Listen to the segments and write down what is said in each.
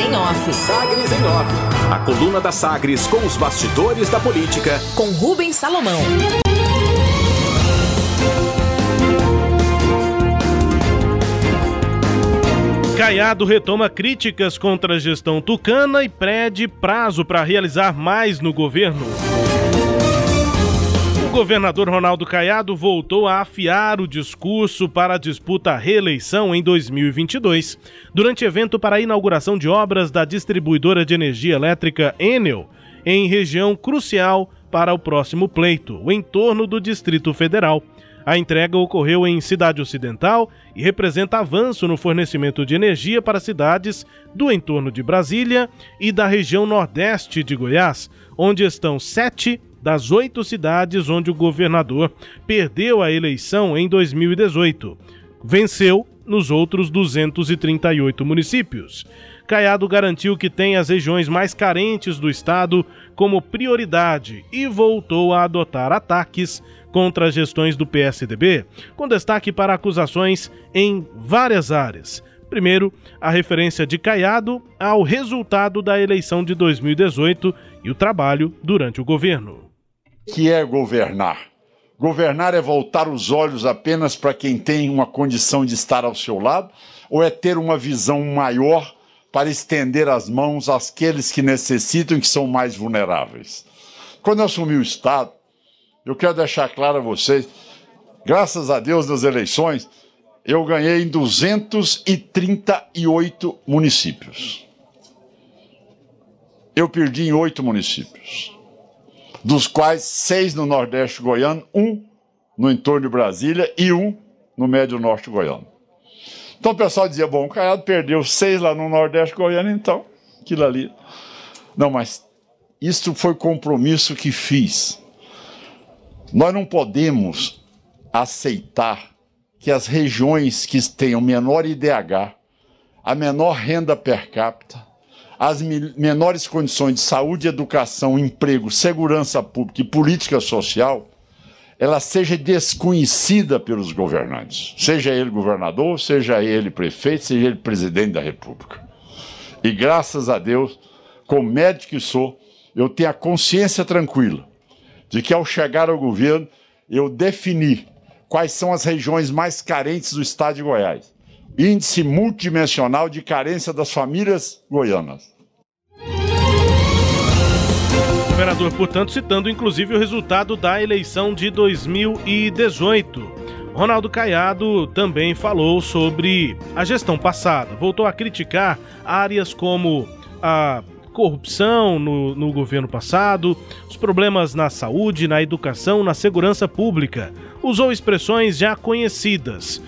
em Off. Sagres em Off. A coluna da Sagres com os bastidores da política. Com Rubens Salomão. Caiado retoma críticas contra a gestão tucana e pede prazo para realizar mais no governo. O governador Ronaldo Caiado voltou a afiar o discurso para a disputa à reeleição em 2022, durante evento para a inauguração de obras da distribuidora de energia elétrica Enel, em região crucial para o próximo pleito, o entorno do Distrito Federal. A entrega ocorreu em Cidade Ocidental e representa avanço no fornecimento de energia para cidades do entorno de Brasília e da região nordeste de Goiás, onde estão sete das oito cidades onde o governador perdeu a eleição em 2018. Venceu nos outros 238 municípios. Caiado garantiu que tem as regiões mais carentes do estado como prioridade e voltou a adotar ataques contra as gestões do PSDB, com destaque para acusações em várias áreas. Primeiro, a referência de Caiado ao resultado da eleição de 2018 e o trabalho durante o governo. Que é governar? Governar é voltar os olhos apenas para quem tem uma condição de estar ao seu lado ou é ter uma visão maior para estender as mãos àqueles que necessitam e que são mais vulneráveis? Quando eu assumi o Estado, eu quero deixar claro a vocês, graças a Deus nas eleições, eu ganhei em 238 municípios. Eu perdi em oito municípios, dos quais seis no Nordeste goiano, um no entorno de Brasília e um no Médio Norte goiano. Então o pessoal dizia: bom, o Caiado perdeu seis lá no Nordeste goiano, então aquilo ali. Não, mas isso foi compromisso que fiz. Nós não podemos aceitar que as regiões que tenham menor IDH, a menor renda per capita, as menores condições de saúde, educação, emprego, segurança pública e política social, ela seja desconhecida pelos governantes, seja ele governador, seja ele prefeito, seja ele presidente da República. E graças a Deus, como médico que sou, eu tenho a consciência tranquila de que ao chegar ao governo, eu defini quais são as regiões mais carentes do estado de Goiás. Índice multidimensional de carência das famílias goianas. O governador, portanto, citando inclusive o resultado da eleição de 2018. Ronaldo Caiado também falou sobre a gestão passada, voltou a criticar áreas como a corrupção no, no governo passado, os problemas na saúde, na educação, na segurança pública. Usou expressões já conhecidas,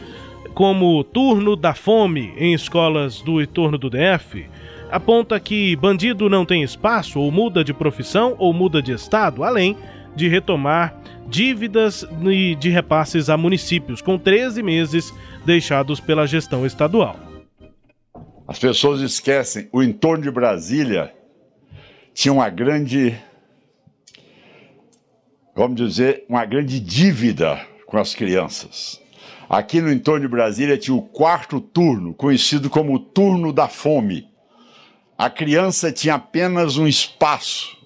como turno da fome em escolas do entorno do DF. Aponta que bandido não tem espaço, ou muda de profissão, ou muda de estado, além de retomar dívidas de repasses a municípios, com 13 meses deixados pela gestão estadual. As pessoas esquecem, o entorno de Brasília tinha uma grande, vamos dizer, uma grande dívida com as crianças. Aqui no entorno de Brasília tinha o quarto turno, conhecido como o turno da fome. A criança tinha apenas um espaço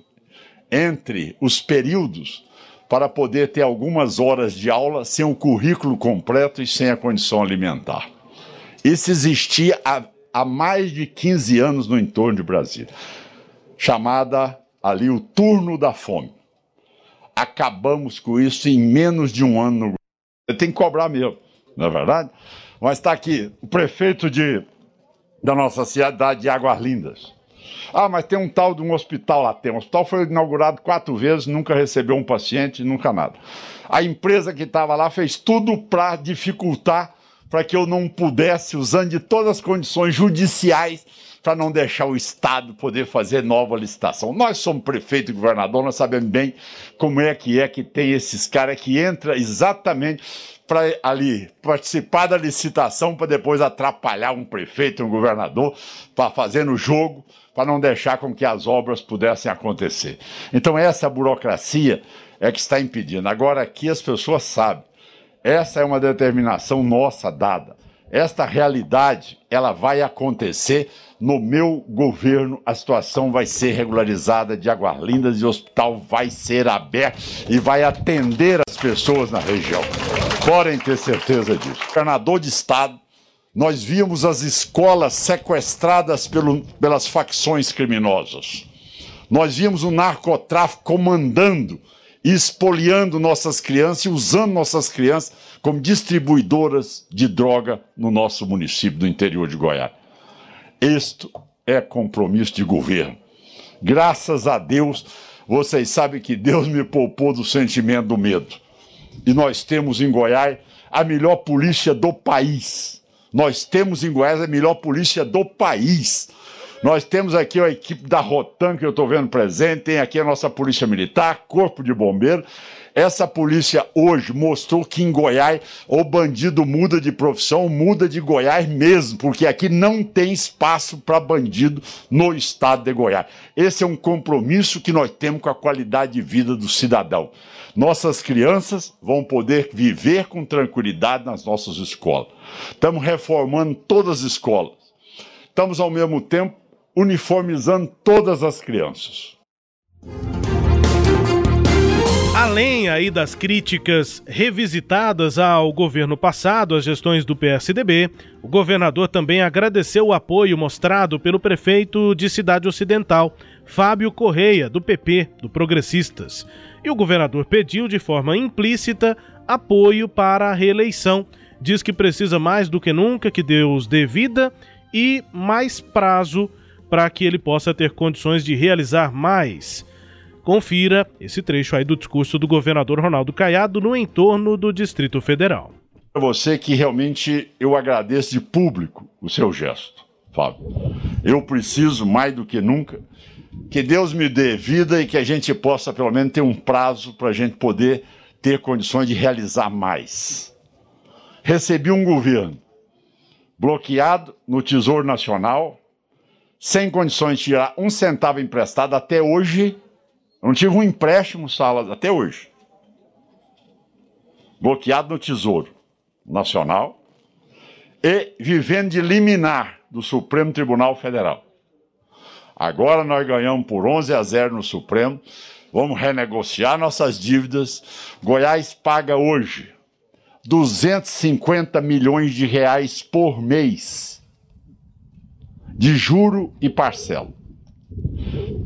entre os períodos para poder ter algumas horas de aula sem o currículo completo e sem a condição alimentar. Isso existia há, há mais de 15 anos no entorno de Brasília, chamada ali o turno da fome. Acabamos com isso em menos de um ano. Tem que cobrar mesmo, não é verdade? Mas está aqui o prefeito de, da nossa cidade de Águas Lindas. Ah, mas tem um tal de um hospital lá. Tem. O hospital foi inaugurado quatro vezes, nunca recebeu um paciente, nunca nada. A empresa que estava lá fez tudo para dificultar, para que eu não pudesse, usando de todas as condições judiciais, para não deixar o Estado poder fazer nova licitação. Nós somos prefeito e governador, nós sabemos bem como é que é que tem esses caras que entram exatamente para ali participar da licitação para depois atrapalhar um prefeito, um governador, para fazer no jogo, para não deixar com que as obras pudessem acontecer. Então essa burocracia é que está impedindo. Agora aqui as pessoas sabem. Essa é uma determinação nossa dada. Esta realidade, ela vai acontecer no meu governo a situação vai ser regularizada de Águas Lindas e o hospital vai ser aberto e vai atender as pessoas na região. Podem ter certeza disso. Governador de Estado, nós víamos as escolas sequestradas pelo, pelas facções criminosas. Nós víamos o narcotráfico comandando e expoliando nossas crianças e usando nossas crianças como distribuidoras de droga no nosso município do interior de Goiás. Isto é compromisso de governo. Graças a Deus, vocês sabem que Deus me poupou do sentimento do medo. E nós temos em Goiás a melhor polícia do país. Nós temos em Goiás a melhor polícia do país. Nós temos aqui a equipe da Rotan, que eu estou vendo presente, tem aqui a nossa Polícia Militar, Corpo de Bombeiro. Essa polícia hoje mostrou que em Goiás o bandido muda de profissão, muda de Goiás mesmo, porque aqui não tem espaço para bandido no estado de Goiás. Esse é um compromisso que nós temos com a qualidade de vida do cidadão. Nossas crianças vão poder viver com tranquilidade nas nossas escolas. Estamos reformando todas as escolas. Estamos, ao mesmo tempo, uniformizando todas as crianças. Além aí das críticas revisitadas ao governo passado, às gestões do PSDB, o governador também agradeceu o apoio mostrado pelo prefeito de Cidade Ocidental, Fábio Correia, do PP, do Progressistas. E o governador pediu de forma implícita apoio para a reeleição. Diz que precisa mais do que nunca que Deus dê vida e mais prazo para que ele possa ter condições de realizar mais. Confira esse trecho aí do discurso do governador Ronaldo Caiado no entorno do Distrito Federal. É você que realmente eu agradeço de público o seu gesto, Fábio. Eu preciso mais do que nunca que Deus me dê vida e que a gente possa pelo menos ter um prazo para a gente poder ter condições de realizar mais. Recebi um governo bloqueado no Tesouro Nacional, sem condições de tirar um centavo emprestado até hoje. Não tive um empréstimo, Salas, até hoje. Bloqueado no Tesouro Nacional e vivendo de liminar do Supremo Tribunal Federal. Agora nós ganhamos por 11 a 0 no Supremo. Vamos renegociar nossas dívidas. Goiás paga hoje 250 milhões de reais por mês de juro e parcela.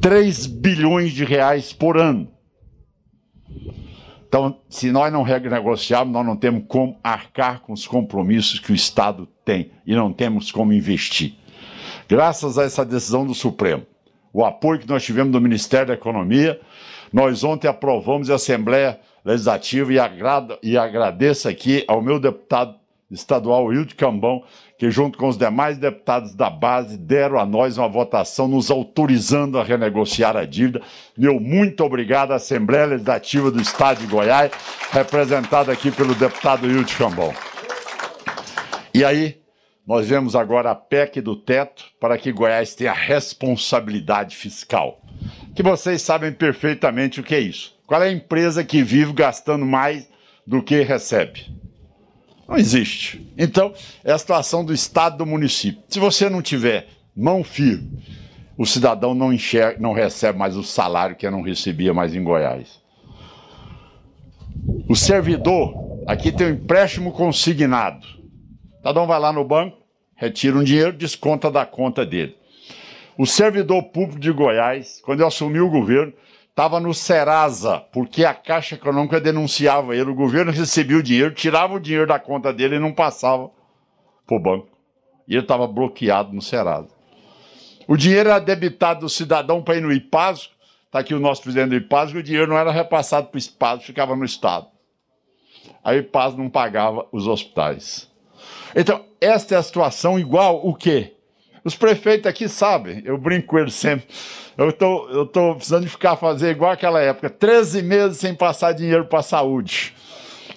3 bilhões de reais por ano. Então, se nós não renegociarmos, nós não temos como arcar com os compromissos que o Estado tem e não temos como investir. Graças a essa decisão do Supremo, o apoio que nós tivemos do Ministério da Economia, nós ontem aprovamos a Assembleia Legislativa e, e agradeço aqui ao meu deputado estadual Wilde Cambão, que junto com os demais deputados da base deram a nós uma votação nos autorizando a renegociar a dívida. Meu muito obrigado à Assembleia Legislativa do Estado de Goiás, representada aqui pelo deputado Wilde Cambão. E aí, nós vemos agora a PEC do teto para que Goiás tenha responsabilidade fiscal. Que vocês sabem perfeitamente o que é isso. Qual é a empresa que vive gastando mais do que recebe? Não existe. Então, é a situação do Estado do município. Se você não tiver mão firme, o cidadão não, enxerga, não recebe mais o salário que não recebia mais em Goiás. O servidor, aqui tem um empréstimo consignado. O cidadão vai lá no banco, retira um dinheiro, desconta da conta dele. O servidor público de Goiás, quando eu assumi o governo, estava no Serasa, porque a Caixa Econômica denunciava ele. O governo recebia o dinheiro, tirava o dinheiro da conta dele e não passava para o banco. E ele estava bloqueado no Serasa. O dinheiro era debitado do cidadão para ir no IPASO. Está aqui o nosso presidente do IPASO, o dinheiro não era repassado para o IPASO, ficava no Estado. Aí o IPASO não pagava os hospitais. Então, esta é a situação igual o quê? Os prefeitos aqui sabem, eu brinco com eles sempre. Eu tô, eu tô precisando ficar fazer igual aquela época, 13 meses sem passar dinheiro para a saúde.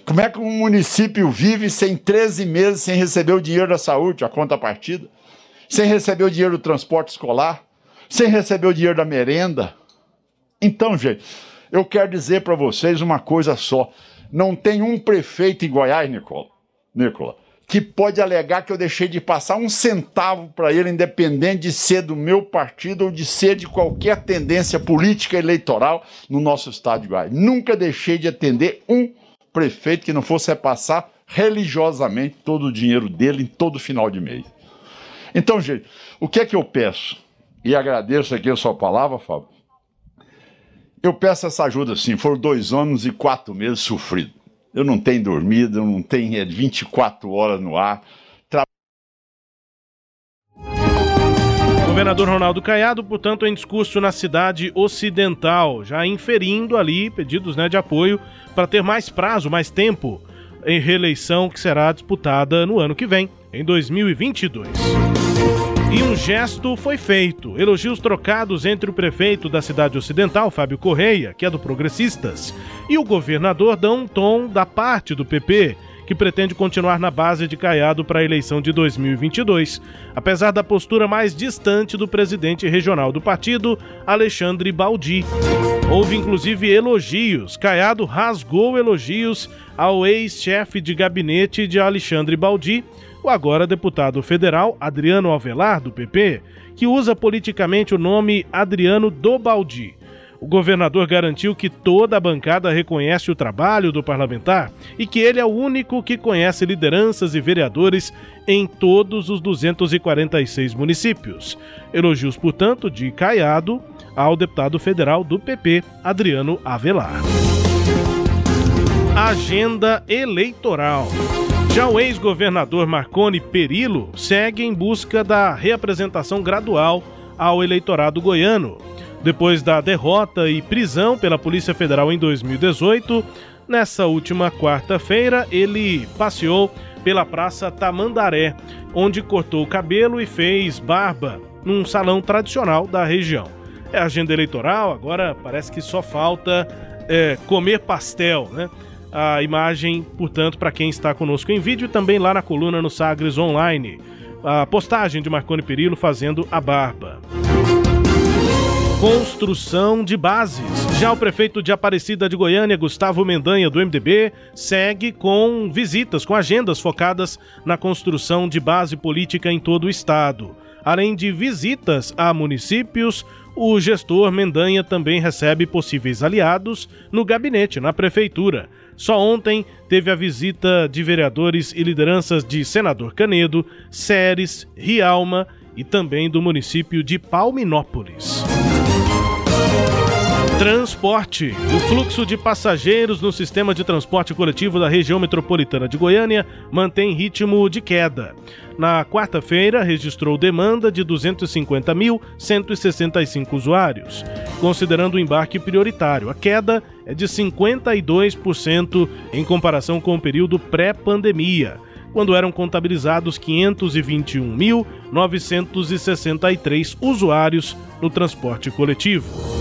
Como é que um município vive sem 13 meses sem receber o dinheiro da saúde, a conta partida? Sem receber o dinheiro do transporte escolar? Sem receber o dinheiro da merenda? Então, gente, eu quero dizer para vocês uma coisa só. Não tem um prefeito em Goiás, Nicola, Nicola que pode alegar que eu deixei de passar um centavo para ele, independente de ser do meu partido ou de ser de qualquer tendência política eleitoral no nosso estado de Goiás. Nunca deixei de atender um prefeito que não fosse repassar religiosamente todo o dinheiro dele em todo final de mês. Então, gente, o que é que eu peço? E agradeço aqui a sua palavra, Fábio. Eu peço essa ajuda sim. Foram dois anos e quatro meses sofridos. Eu não tenho dormido, eu não tenho 24 horas no ar. Governador Ronaldo Caiado, portanto, em discurso na cidade ocidental, já inferindo ali pedidos né, de apoio para ter mais prazo, mais tempo em reeleição que será disputada no ano que vem, em 2022. E um gesto foi feito. Elogios trocados entre o prefeito da cidade ocidental, Fábio Correia, que é do Progressistas, e o governador dão um tom da parte do PP, que pretende continuar na base de Caiado para a eleição de 2022, apesar da postura mais distante do presidente regional do partido, Alexandre Baldi. Houve inclusive elogios. Caiado rasgou elogios ao ex-chefe de gabinete de Alexandre Baldi, o agora deputado federal Adriano Alvelar, do PP, que usa politicamente o nome Adriano Dobaldi. O governador garantiu que toda a bancada reconhece o trabalho do parlamentar e que ele é o único que conhece lideranças e vereadores em todos os 246 municípios. Elogios, portanto, de Caiado ao deputado federal do PP, Adriano Avelar. Agenda eleitoral. Já o ex-governador Marconi Perillo segue em busca da reapresentação gradual ao eleitorado goiano. Depois da derrota e prisão pela Polícia Federal em 2018, nessa última quarta-feira ele passeou pela Praça Tamandaré, onde cortou o cabelo e fez barba num salão tradicional da região. É agenda eleitoral, agora parece que só falta é, comer pastel, né? A imagem, portanto, para quem está conosco em vídeo também lá na coluna no Sagres Online. A postagem de Marconi Perillo fazendo a barba. Construção de bases. Já o prefeito de Aparecida de Goiânia, Gustavo Mendanha, do MDB, segue com visitas, com agendas focadas na construção de base política em todo o estado. Além de visitas a municípios, o gestor Mendanha também recebe possíveis aliados no gabinete, na prefeitura. Só ontem teve a visita de vereadores e lideranças de Senador Canedo, Ceres, Rialma e também do município de Palminópolis. Transporte. O fluxo de passageiros no sistema de transporte coletivo da região metropolitana de Goiânia mantém ritmo de queda. Na quarta-feira, registrou demanda de 250.165 usuários, considerando o embarque prioritário. A queda é de 52% em comparação com o período pré-pandemia quando eram contabilizados 521.963 usuários no transporte coletivo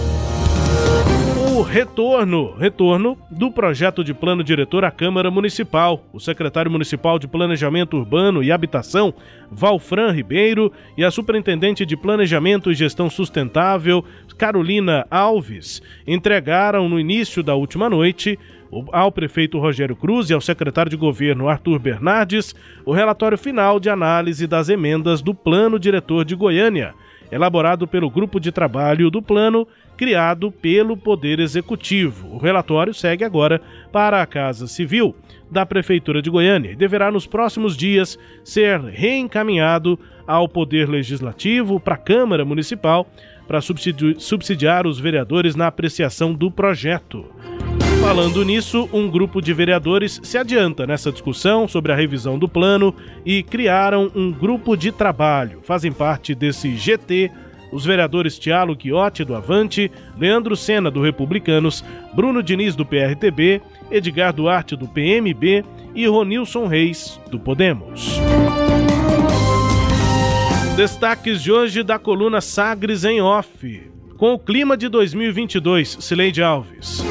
retorno, retorno do projeto de plano diretor à Câmara Municipal. O secretário municipal de Planejamento Urbano e Habitação, Valfran Ribeiro, e a superintendente de Planejamento e Gestão Sustentável, Carolina Alves, entregaram no início da última noite ao prefeito Rogério Cruz e ao secretário de governo Arthur Bernardes o relatório final de análise das emendas do Plano Diretor de Goiânia, elaborado pelo grupo de trabalho do plano criado pelo Poder Executivo. O relatório segue agora para a Casa Civil da Prefeitura de Goiânia e deverá nos próximos dias ser reencaminhado ao Poder Legislativo, para a Câmara Municipal, para subsidi subsidiar os vereadores na apreciação do projeto. Falando nisso, um grupo de vereadores se adianta nessa discussão sobre a revisão do plano e criaram um grupo de trabalho. Fazem parte desse GT os vereadores Tiago Quiotti, do Avante, Leandro Sena, do Republicanos, Bruno Diniz, do PRTB, Edgar Duarte, do PMB e Ronilson Reis, do Podemos. Destaques de hoje da coluna Sagres em Off. Com o clima de 2022, Sileide Alves.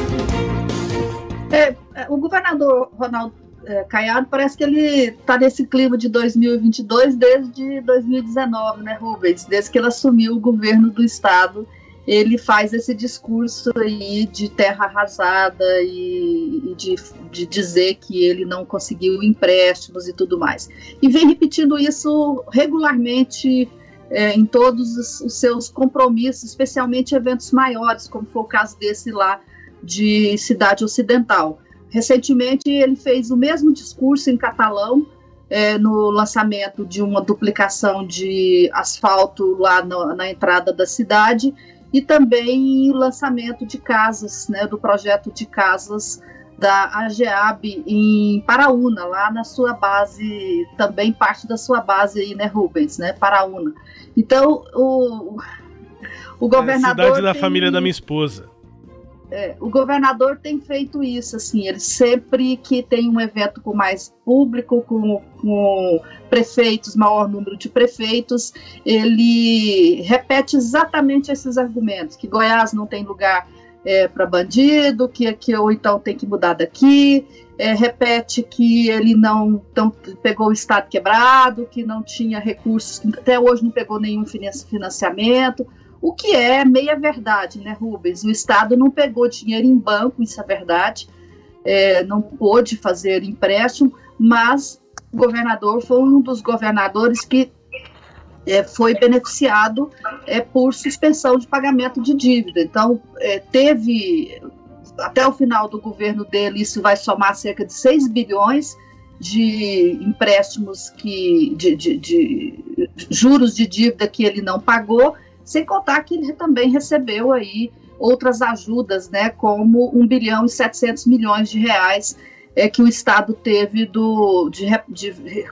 É, é o governador Ronaldo é, Caiado parece que ele está nesse clima de 2022 desde 2019, né, Rubens? Desde que ele assumiu o governo do estado, ele faz esse discurso aí de terra arrasada e, e de, de, dizer que ele não conseguiu empréstimos e tudo mais. E vem repetindo isso regularmente é, em todos os, os, seus compromissos, especialmente eventos maiores, como foi o caso desse lá de Cidade Ocidental. Recentemente ele fez o mesmo discurso em catalão, é, no lançamento de uma duplicação de asfalto lá no, na entrada da cidade e também o lançamento de casas, né, do projeto de casas da AGEAB em Paraúna, lá na sua base, também parte da sua base aí, né, Rubens, né, Paraúna. Então, o, o governador... É a cidade da tem... família da minha esposa. É, o governador tem feito isso, assim, ele sempre que tem um evento com mais público, com, com prefeitos, maior número de prefeitos, ele repete exatamente esses argumentos, que Goiás não tem lugar é, para bandido, que, ou então tem que mudar daqui, é, repete que ele não tão, pegou o Estado quebrado, que não tinha recursos, até hoje não pegou nenhum financiamento, o que é meia verdade, né, Rubens? O Estado não pegou dinheiro em banco, isso é verdade, é, não pôde fazer empréstimo, mas o governador foi um dos governadores que é, foi beneficiado é, por suspensão de pagamento de dívida. Então, é, teve, até o final do governo dele, isso vai somar cerca de 6 bilhões de empréstimos que, de, de, de juros de dívida que ele não pagou, sem contar que ele também recebeu aí outras ajudas, né, como 1 bilhão e 700 milhões de reais é, que o Estado teve do, de, de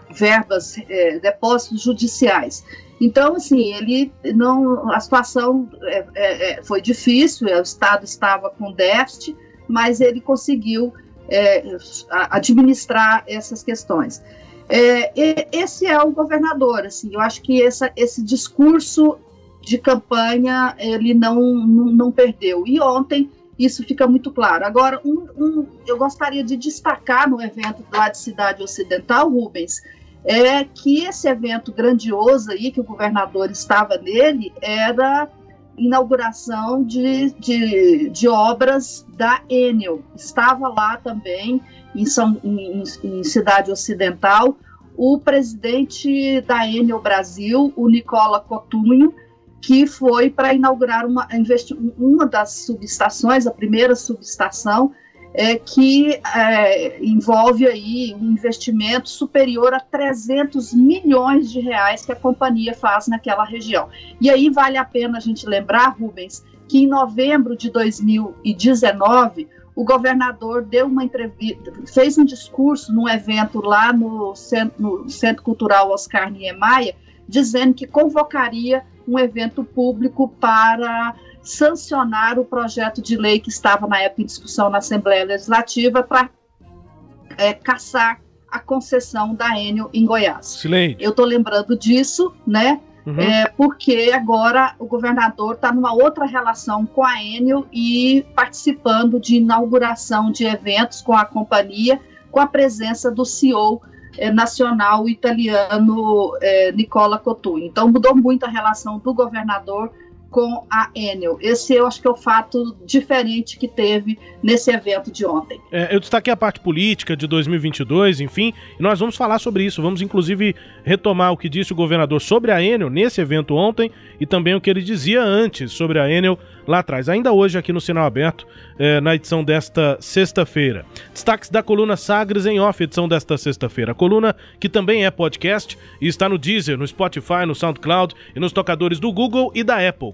verbas, é, depósitos judiciais. Então, assim, ele não, a situação é, é, é foi difícil, o Estado estava com déficit, mas ele conseguiu é, administrar essas questões. É, esse é o governador, assim, eu acho que essa, esse discurso de campanha ele não, não, não, perdeu. E ontem isso fica muito claro. Agora, um, um, eu gostaria de destacar no evento lá de Cidade Ocidental, Rubens, é que esse evento grandioso aí, que o governador estava nele, era inauguração de, de, de obras da Enel. Estava lá também, em, São, em, em Cidade Ocidental, o presidente da Enel Brasil, o Nicola Cotunho, que foi para inaugurar uma, uma das subestações, a primeira subestação, é, que é, envolve aí um investimento superior a 300 milhões de reais que a companhia faz naquela região. E aí vale a pena a gente lembrar, Rubens, que em novembro de 2019 o governador deu uma entrevista, fez um discurso num evento lá no Centro, no Centro Cultural Oscar Niemeyer, dizendo que convocaria um evento público para sancionar o projeto de lei que estava na época em discussão na Assembleia Legislativa para é, caçar a concessão da Enel em Goiás. Silêncio. Eu estou lembrando disso, né? Uhum. É, porque agora o governador está numa outra relação com a Enel e participando de inauguração de eventos com a companhia, com a presença do CEO é, nacional italiano é, Nicola Cotugno. Então mudou muito a relação do governador com a Enel. Esse eu acho que é o fato diferente que teve nesse evento de ontem. É, eu destaquei a parte política de 2022, enfim, e nós vamos falar sobre isso. Vamos inclusive retomar o que disse o governador sobre a Enel nesse evento ontem e também o que ele dizia antes sobre a Enel lá atrás. Ainda hoje aqui no Sinal Aberto, é, na edição desta sexta-feira. Destaques da coluna Sagres em off, edição desta sexta-feira. A coluna que também é podcast e está no Deezer, no Spotify, no SoundCloud e nos tocadores do Google e da Apple